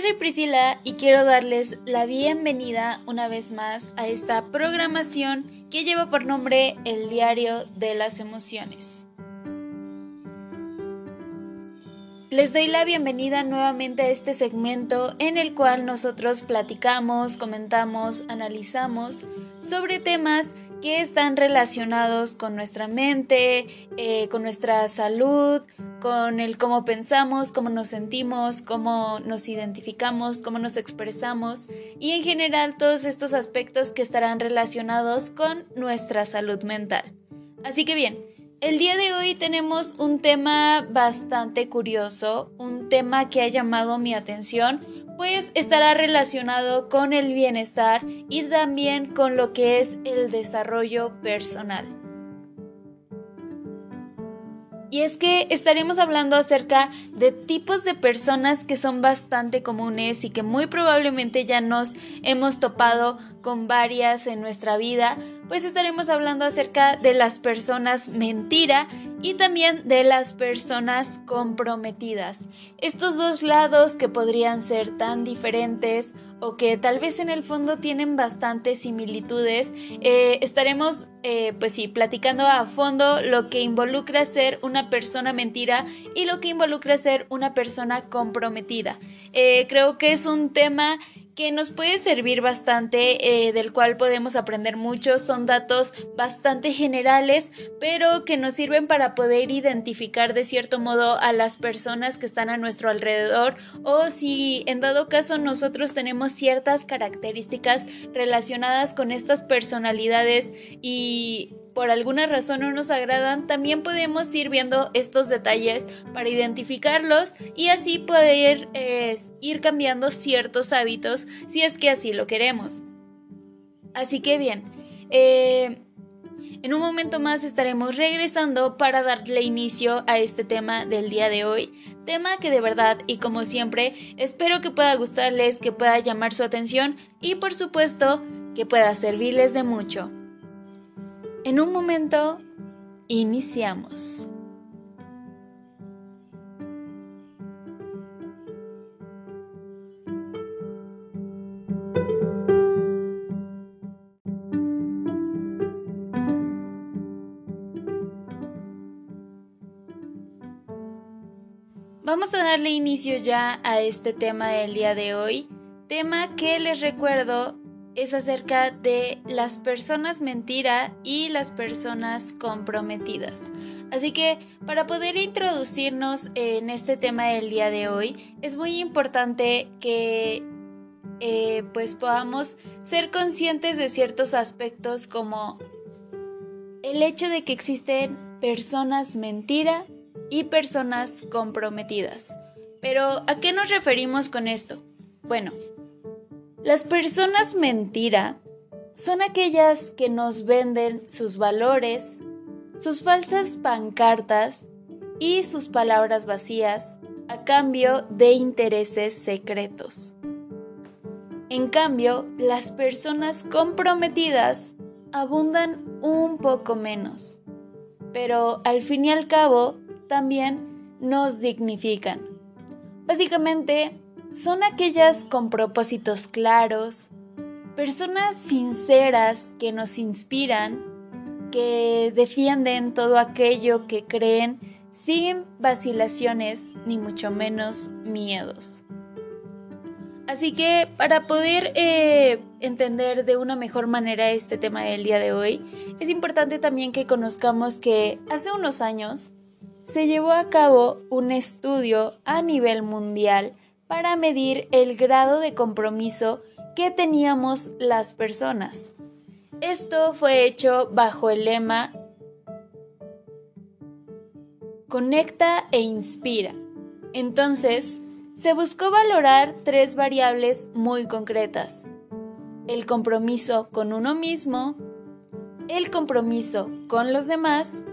soy Priscila y quiero darles la bienvenida una vez más a esta programación que lleva por nombre El Diario de las Emociones. Les doy la bienvenida nuevamente a este segmento en el cual nosotros platicamos, comentamos, analizamos sobre temas que están relacionados con nuestra mente, eh, con nuestra salud, con el cómo pensamos, cómo nos sentimos, cómo nos identificamos, cómo nos expresamos y en general todos estos aspectos que estarán relacionados con nuestra salud mental. Así que bien, el día de hoy tenemos un tema bastante curioso, un tema que ha llamado mi atención pues estará relacionado con el bienestar y también con lo que es el desarrollo personal. Y es que estaremos hablando acerca de tipos de personas que son bastante comunes y que muy probablemente ya nos hemos topado con varias en nuestra vida, pues estaremos hablando acerca de las personas mentira y también de las personas comprometidas. Estos dos lados que podrían ser tan diferentes o que tal vez en el fondo tienen bastantes similitudes, eh, estaremos eh, pues sí, platicando a fondo lo que involucra ser una persona mentira y lo que involucra ser una persona comprometida. Eh, creo que es un tema que nos puede servir bastante, eh, del cual podemos aprender mucho. Son datos bastante generales, pero que nos sirven para poder identificar de cierto modo a las personas que están a nuestro alrededor o si en dado caso nosotros tenemos ciertas características relacionadas con estas personalidades y por alguna razón no nos agradan, también podemos ir viendo estos detalles para identificarlos y así poder ir cambiando ciertos hábitos si es que así lo queremos. Así que bien, eh, en un momento más estaremos regresando para darle inicio a este tema del día de hoy, tema que de verdad y como siempre espero que pueda gustarles, que pueda llamar su atención y por supuesto que pueda servirles de mucho. En un momento, iniciamos. Vamos a darle inicio ya a este tema del día de hoy, tema que les recuerdo es acerca de las personas mentira y las personas comprometidas. Así que para poder introducirnos en este tema del día de hoy, es muy importante que eh, pues podamos ser conscientes de ciertos aspectos como el hecho de que existen personas mentira y personas comprometidas. Pero ¿a qué nos referimos con esto? Bueno, las personas mentira son aquellas que nos venden sus valores, sus falsas pancartas y sus palabras vacías a cambio de intereses secretos. En cambio, las personas comprometidas abundan un poco menos, pero al fin y al cabo también nos dignifican. Básicamente, son aquellas con propósitos claros, personas sinceras que nos inspiran, que defienden todo aquello que creen sin vacilaciones ni mucho menos miedos. Así que para poder eh, entender de una mejor manera este tema del día de hoy, es importante también que conozcamos que hace unos años se llevó a cabo un estudio a nivel mundial para medir el grado de compromiso que teníamos las personas. Esto fue hecho bajo el lema Conecta e inspira. Entonces, se buscó valorar tres variables muy concretas. El compromiso con uno mismo, el compromiso con los demás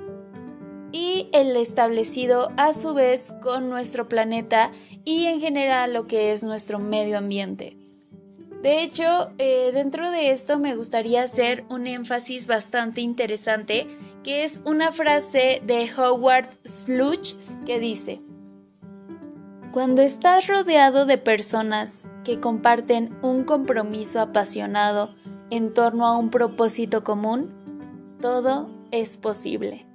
y el establecido a su vez con nuestro planeta y en general lo que es nuestro medio ambiente. De hecho, eh, dentro de esto me gustaría hacer un énfasis bastante interesante, que es una frase de Howard Sluch que dice, Cuando estás rodeado de personas que comparten un compromiso apasionado en torno a un propósito común, todo es posible.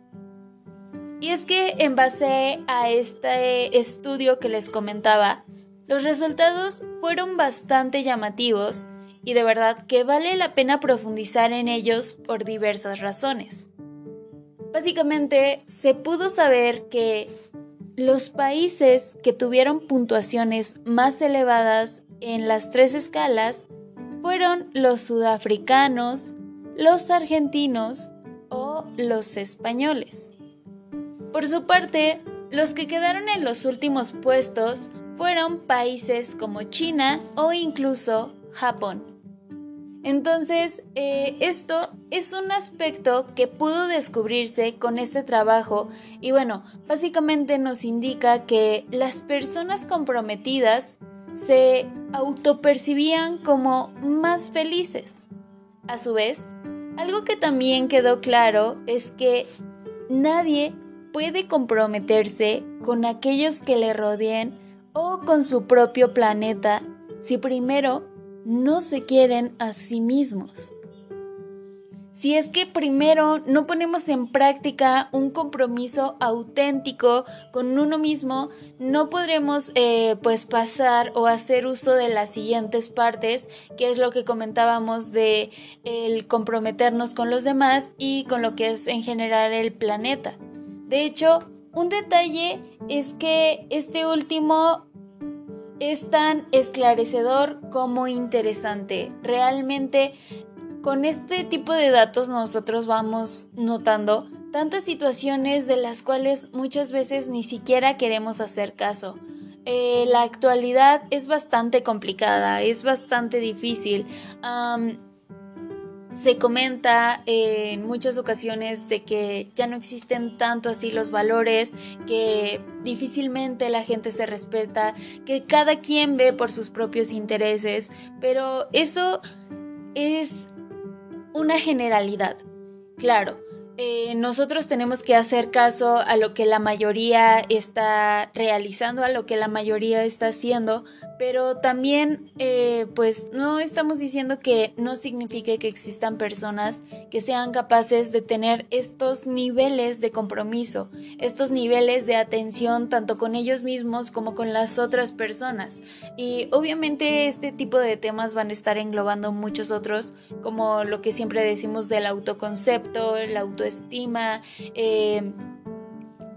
Y es que en base a este estudio que les comentaba, los resultados fueron bastante llamativos y de verdad que vale la pena profundizar en ellos por diversas razones. Básicamente, se pudo saber que los países que tuvieron puntuaciones más elevadas en las tres escalas fueron los sudafricanos, los argentinos o los españoles. Por su parte, los que quedaron en los últimos puestos fueron países como China o incluso Japón. Entonces, eh, esto es un aspecto que pudo descubrirse con este trabajo y bueno, básicamente nos indica que las personas comprometidas se autopercibían como más felices. A su vez, algo que también quedó claro es que nadie puede comprometerse con aquellos que le rodeen o con su propio planeta si primero no se quieren a sí mismos. Si es que primero no ponemos en práctica un compromiso auténtico con uno mismo, no podremos eh, pues pasar o hacer uso de las siguientes partes, que es lo que comentábamos de el comprometernos con los demás y con lo que es en general el planeta. De hecho, un detalle es que este último es tan esclarecedor como interesante. Realmente con este tipo de datos nosotros vamos notando tantas situaciones de las cuales muchas veces ni siquiera queremos hacer caso. Eh, la actualidad es bastante complicada, es bastante difícil. Se comenta en muchas ocasiones de que ya no existen tanto así los valores, que difícilmente la gente se respeta, que cada quien ve por sus propios intereses, pero eso es una generalidad. Claro, eh, nosotros tenemos que hacer caso a lo que la mayoría está realizando, a lo que la mayoría está haciendo, pero también eh, pues no estamos diciendo que no signifique que existan personas que sean capaces de tener estos niveles de compromiso, estos niveles de atención tanto con ellos mismos como con las otras personas. Y obviamente este tipo de temas van a estar englobando muchos otros, como lo que siempre decimos del autoconcepto, el auto estima, eh,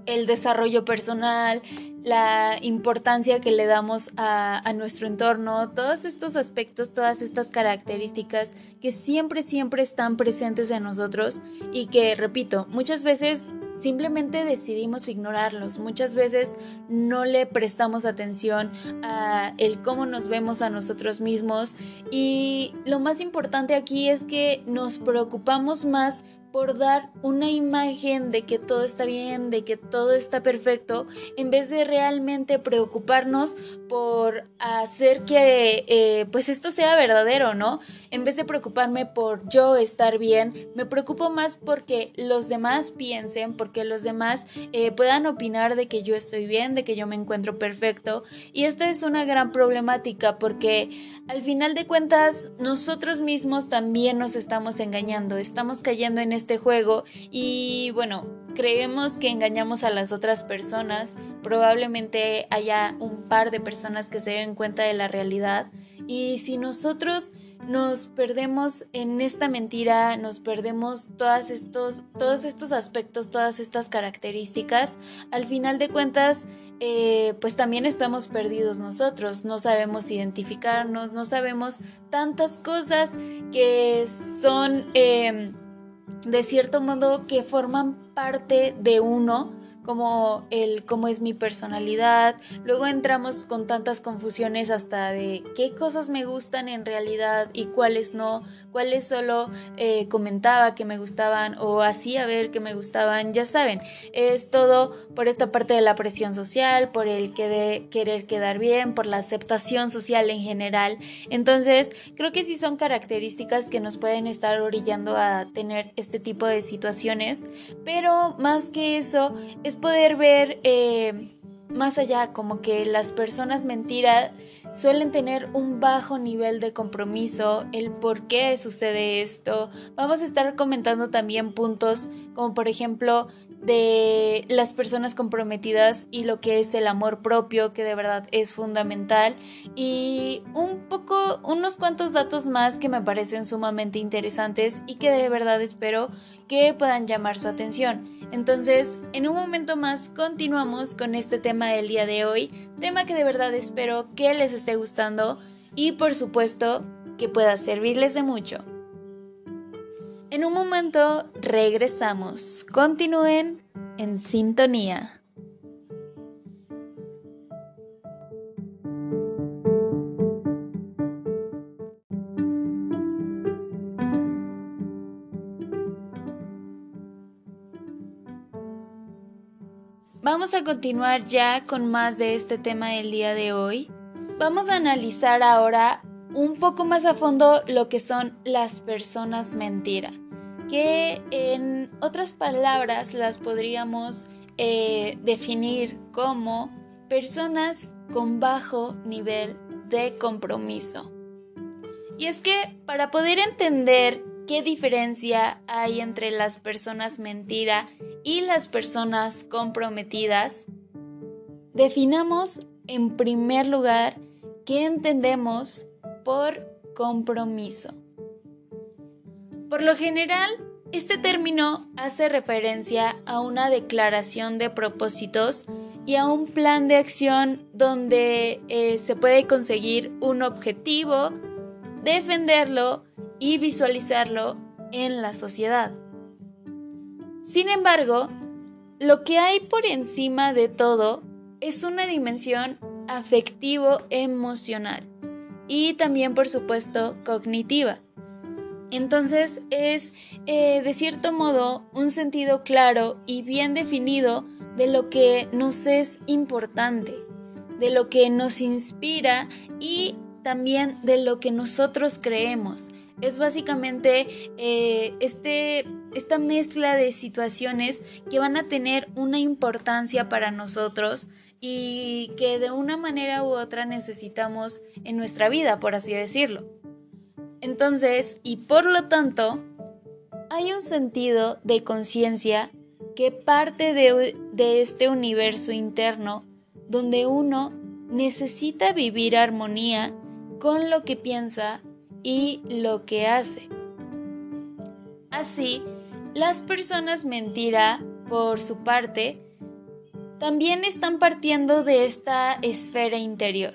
el desarrollo personal, la importancia que le damos a, a, nuestro entorno, todos estos aspectos, todas estas características que siempre, siempre están presentes en nosotros y que, repito, muchas veces simplemente decidimos ignorarlos, muchas veces no le prestamos atención a el cómo nos vemos a nosotros mismos y lo más importante aquí es que nos preocupamos más por dar una imagen de que todo está bien, de que todo está perfecto, en vez de realmente preocuparnos por hacer que eh, pues esto sea verdadero, ¿no? En vez de preocuparme por yo estar bien, me preocupo más porque los demás piensen, porque los demás eh, puedan opinar de que yo estoy bien, de que yo me encuentro perfecto. Y esta es una gran problemática porque al final de cuentas nosotros mismos también nos estamos engañando, estamos cayendo en este este juego y bueno, creemos que engañamos a las otras personas, probablemente haya un par de personas que se den cuenta de la realidad. Y si nosotros nos perdemos en esta mentira, nos perdemos todas estos, todos estos aspectos, todas estas características, al final de cuentas, eh, pues también estamos perdidos nosotros, no sabemos identificarnos, no sabemos tantas cosas que son... Eh, de cierto modo que forman parte de uno como el cómo es mi personalidad. Luego entramos con tantas confusiones hasta de qué cosas me gustan en realidad y cuáles no, cuáles solo eh, comentaba que me gustaban o hacía ver que me gustaban. Ya saben, es todo por esta parte de la presión social, por el que de querer quedar bien, por la aceptación social en general. Entonces, creo que sí son características que nos pueden estar orillando a tener este tipo de situaciones, pero más que eso es poder ver eh, más allá, como que las personas mentiras suelen tener un bajo nivel de compromiso, el por qué sucede esto. Vamos a estar comentando también puntos como por ejemplo de las personas comprometidas y lo que es el amor propio, que de verdad es fundamental, y un poco, unos cuantos datos más que me parecen sumamente interesantes y que de verdad espero que puedan llamar su atención. Entonces, en un momento más continuamos con este tema del día de hoy, tema que de verdad espero que les esté gustando y por supuesto que pueda servirles de mucho. En un momento regresamos. Continúen en sintonía. Vamos a continuar ya con más de este tema del día de hoy. Vamos a analizar ahora un poco más a fondo lo que son las personas mentira que en otras palabras las podríamos eh, definir como personas con bajo nivel de compromiso. Y es que para poder entender qué diferencia hay entre las personas mentira y las personas comprometidas, definamos en primer lugar qué entendemos por compromiso. Por lo general, este término hace referencia a una declaración de propósitos y a un plan de acción donde eh, se puede conseguir un objetivo, defenderlo y visualizarlo en la sociedad. Sin embargo, lo que hay por encima de todo es una dimensión afectivo-emocional y también, por supuesto, cognitiva. Entonces es, eh, de cierto modo, un sentido claro y bien definido de lo que nos es importante, de lo que nos inspira y también de lo que nosotros creemos. Es básicamente eh, este, esta mezcla de situaciones que van a tener una importancia para nosotros y que de una manera u otra necesitamos en nuestra vida, por así decirlo. Entonces, y por lo tanto, hay un sentido de conciencia que parte de, este universo interno donde uno necesita vivir armonía con lo que piensa y lo que hace. Así, las personas mentira, por su parte, también están partiendo de esta esfera interior,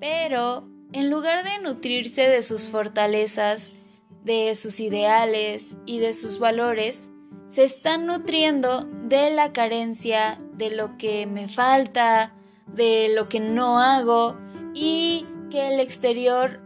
pero en lugar de nutrirse de sus fortalezas, de sus ideales y de sus valores, se están nutriendo de la carencia, de lo que me falta, de lo que no hago y que el exterior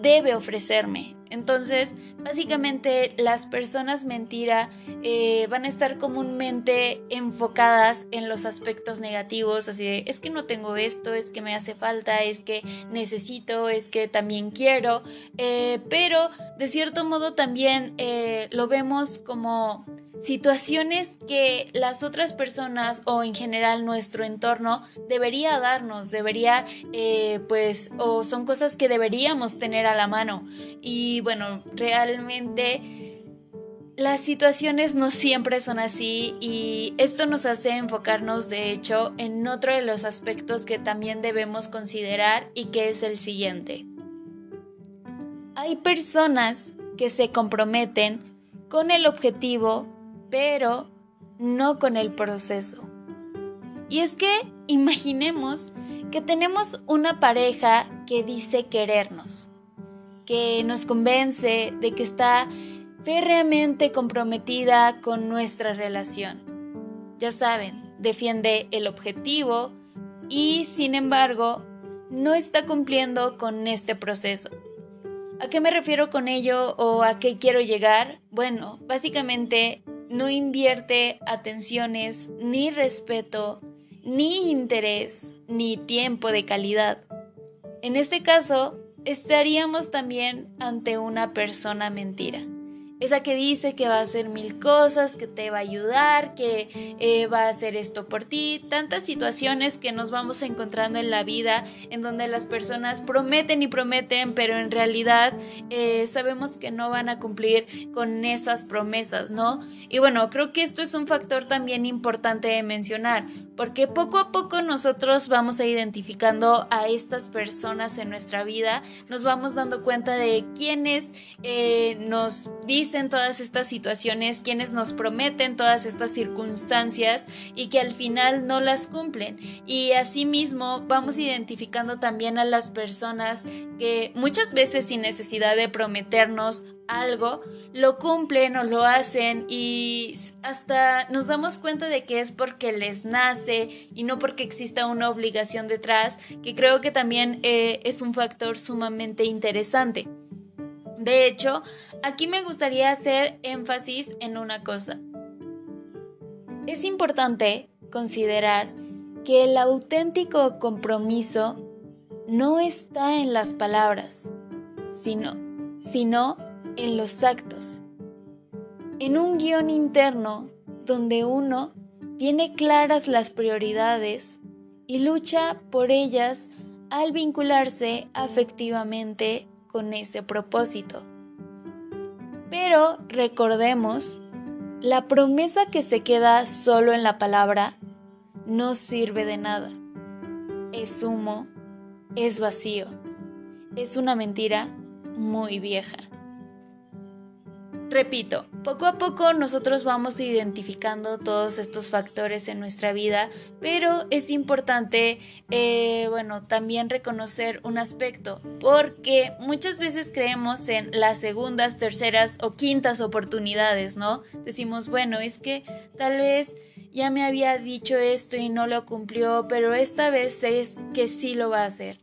debe ofrecerme. Entonces, básicamente las personas mentira eh, van a estar comúnmente enfocadas en los aspectos negativos, así de, es que no tengo esto, es que me hace falta, es que necesito, es que también quiero, eh, pero de cierto modo también eh, lo vemos como situaciones que las otras personas o en general nuestro entorno debería darnos, debería, eh, pues, o son cosas que deberíamos tener a la mano. Y bueno, realmente las situaciones no siempre son así y esto nos hace enfocarnos de hecho en otro de los aspectos que también debemos considerar y que es el siguiente. Hay personas que se comprometen con el objetivo pero no con el proceso. Y es que imaginemos que tenemos una pareja que dice querernos, que nos convence de que está férreamente comprometida con nuestra relación. Ya saben, defiende el objetivo y sin embargo no está cumpliendo con este proceso. ¿A qué me refiero con ello o a qué quiero llegar? Bueno, básicamente no invierte atenciones, ni respeto, ni interés, ni tiempo de calidad. En este caso, estaríamos también ante una persona mentira. Esa que dice que va a hacer mil cosas, que te va a ayudar, que eh, va a hacer esto por ti, tantas situaciones que nos vamos encontrando en la vida en donde las personas prometen y prometen, pero en realidad eh, sabemos que no van a cumplir con esas promesas, ¿no? Y bueno, creo que esto es un factor también importante de mencionar, porque poco a poco nosotros vamos a identificando a estas personas en nuestra vida, nos vamos dando cuenta de quiénes eh, nos dicen todas estas situaciones, quienes nos prometen todas estas circunstancias y que al final no las cumplen. Y asimismo vamos identificando también a las personas que muchas veces sin necesidad de prometernos algo, lo cumplen o lo hacen y hasta nos damos cuenta de que es porque les nace y no porque exista una obligación detrás, que creo que también eh, es un factor sumamente interesante. De hecho, aquí me gustaría hacer énfasis en una cosa. Es importante considerar que el auténtico compromiso no está en las palabras, sino, sino en los actos. En un guion interno donde uno tiene claras las prioridades y lucha por ellas al vincularse afectivamente con ese propósito. Pero recordemos, la promesa que se queda solo en la palabra no sirve de nada. Es humo, es vacío, es una mentira muy vieja. Repito, poco a poco nosotros vamos identificando todos estos factores en nuestra vida, pero es importante, eh, bueno, también reconocer un aspecto, porque muchas veces creemos en las segundas, terceras o quintas oportunidades, ¿no? Decimos, bueno, es que tal vez ya me había dicho esto y no lo cumplió, pero esta vez es que sí lo va a hacer.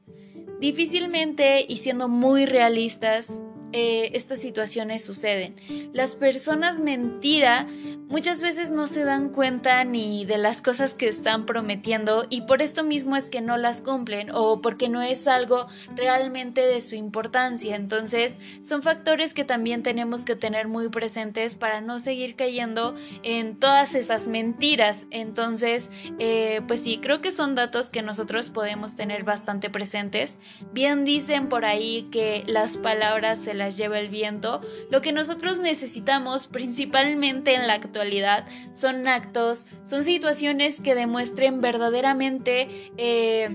Difícilmente y siendo muy realistas, eh, estas situaciones suceden. Las personas mentira muchas veces no se dan cuenta ni de las cosas que están prometiendo y por esto mismo es que no las cumplen o porque no es algo realmente de su importancia. Entonces son factores que también tenemos que tener muy presentes para no seguir cayendo en todas esas mentiras. Entonces, eh, pues sí, creo que son datos que nosotros podemos tener bastante presentes. Bien dicen por ahí que las palabras se las lleva el viento, lo que nosotros necesitamos principalmente en la actualidad son actos, son situaciones que demuestren verdaderamente eh,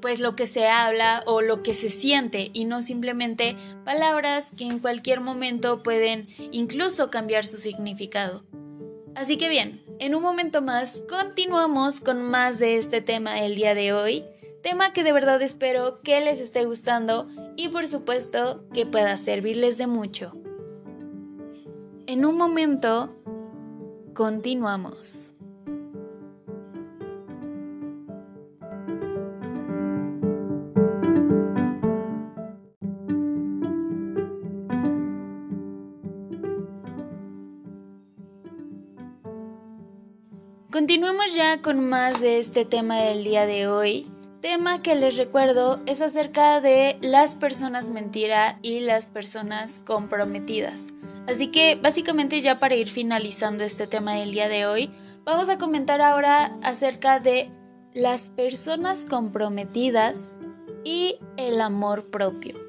pues lo que se habla o lo que se siente y no simplemente palabras que en cualquier momento pueden incluso cambiar su significado. Así que bien, en un momento más continuamos con más de este tema el día de hoy tema que de verdad espero que les esté gustando y por supuesto que pueda servirles de mucho. En un momento, continuamos. Continuemos ya con más de este tema del día de hoy tema que les recuerdo es acerca de las personas mentira y las personas comprometidas. Así que básicamente ya para ir finalizando este tema del día de hoy, vamos a comentar ahora acerca de las personas comprometidas y el amor propio.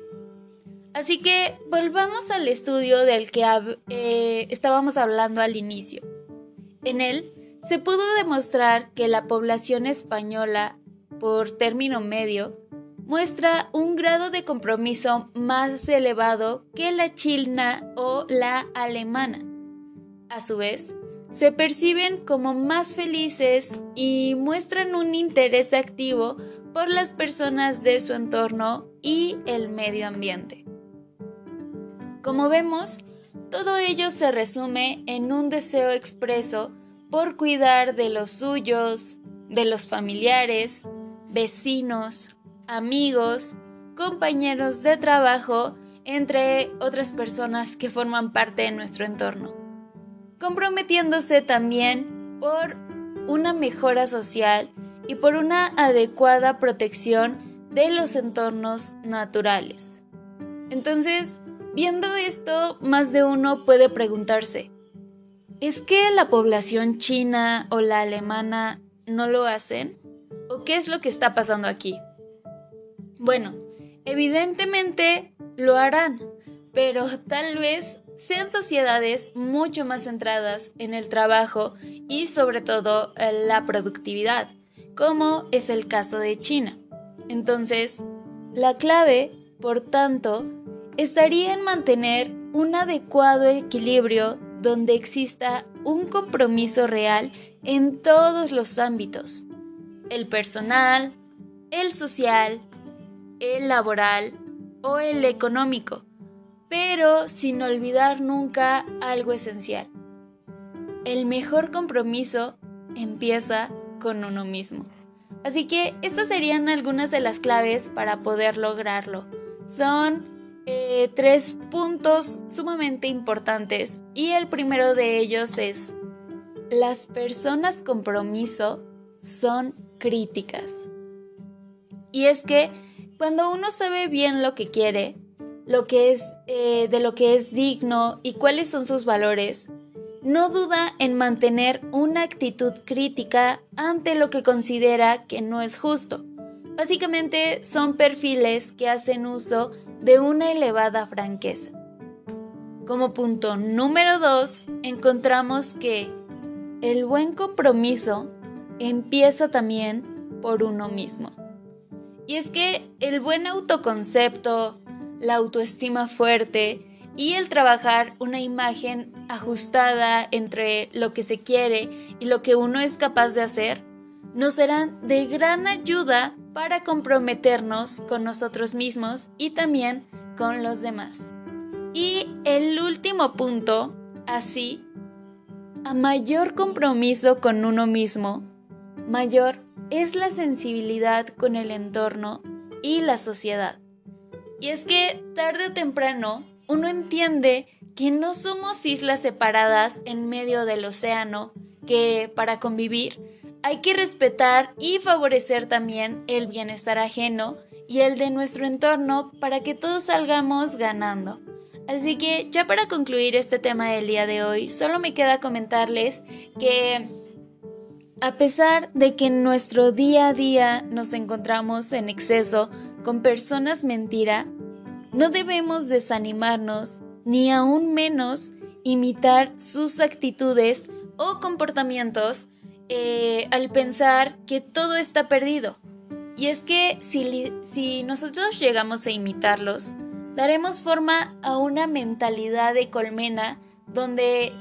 Así que volvamos al estudio del que eh, estábamos hablando al inicio. En él se pudo demostrar que la población española por término medio, muestra un grado de compromiso más elevado que la chilna o la alemana. A su vez, se perciben como más felices y muestran un interés activo por las personas de su entorno y el medio ambiente. Como vemos, todo ello se resume en un deseo expreso por cuidar de los suyos, de los familiares, vecinos, amigos, compañeros de trabajo, entre otras personas que forman parte de nuestro entorno, comprometiéndose también por una mejora social y por una adecuada protección de los entornos naturales. Entonces, Viendo esto, más de uno puede preguntarse, ¿es que la población china o la alemana no lo hacen? ¿O qué es lo que está pasando aquí? Bueno, evidentemente lo harán, pero tal vez sean sociedades mucho más centradas en el trabajo y sobre todo en la productividad, como es el caso de China. Entonces, la clave, por tanto, estaría en mantener un adecuado equilibrio donde exista un compromiso real en todos los ámbitos, el personal, el social, el laboral o el económico, pero sin olvidar nunca algo esencial. El mejor compromiso empieza con uno mismo. Así que estas serían algunas de las claves para poder lograrlo. Son eh, tres puntos sumamente importantes y el primero de ellos es las personas compromiso son críticas. Y es que cuando uno sabe bien lo que quiere, lo que es eh, de lo que es digno y cuáles son sus valores, no duda en mantener una actitud crítica ante lo que considera que no es justo. Básicamente son perfiles que hacen uso de una elevada franqueza. Como punto número 2, encontramos que el buen compromiso empieza también por uno mismo. Y es que el buen autoconcepto, la autoestima fuerte y el trabajar una imagen ajustada entre lo que se quiere y lo que uno es capaz de hacer, nos serán de gran ayuda para comprometernos con nosotros mismos y también con los demás. Y el último punto, así, a mayor compromiso con uno mismo, mayor es la sensibilidad con el entorno y la sociedad. Y es que tarde o temprano uno entiende que no somos islas separadas en medio del océano, que para convivir hay que respetar y favorecer también el bienestar ajeno y el de nuestro entorno para que todos salgamos ganando. Así que ya para concluir este tema del día de hoy, solo me queda comentarles que a pesar de que en nuestro día a día nos encontramos en exceso con personas mentira, no debemos desanimarnos ni aún menos imitar sus actitudes o comportamientos eh, al pensar que todo está perdido. Y es que si, si nosotros llegamos a imitarlos, daremos forma a una mentalidad de colmena donde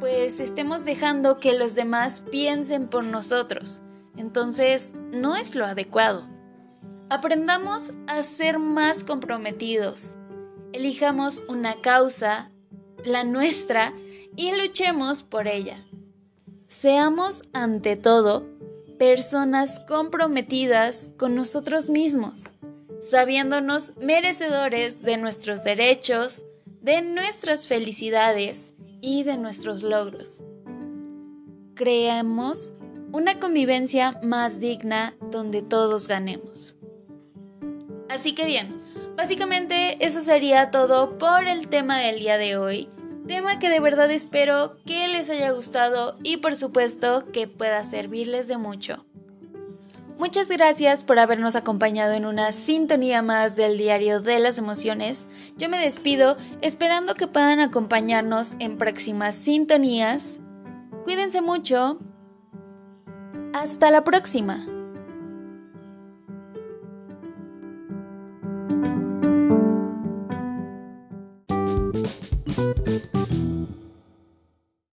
pues estemos dejando que los demás piensen por nosotros. Entonces, no es lo adecuado. Aprendamos a ser más comprometidos. Elijamos una causa, la nuestra, y luchemos por ella. Seamos, ante todo, personas comprometidas con nosotros mismos, sabiéndonos merecedores de nuestros derechos, de nuestras felicidades y de nuestros logros. Creemos una convivencia más digna donde todos ganemos. Así que bien, básicamente eso sería todo por el tema del día de hoy. Tema que de verdad espero que les haya gustado y por supuesto que pueda servirles de mucho. Muchas gracias por habernos acompañado en una sintonía más del diario de las emociones. Yo me despido esperando que puedan acompañarnos en próximas sintonías. Cuídense mucho. Hasta la próxima.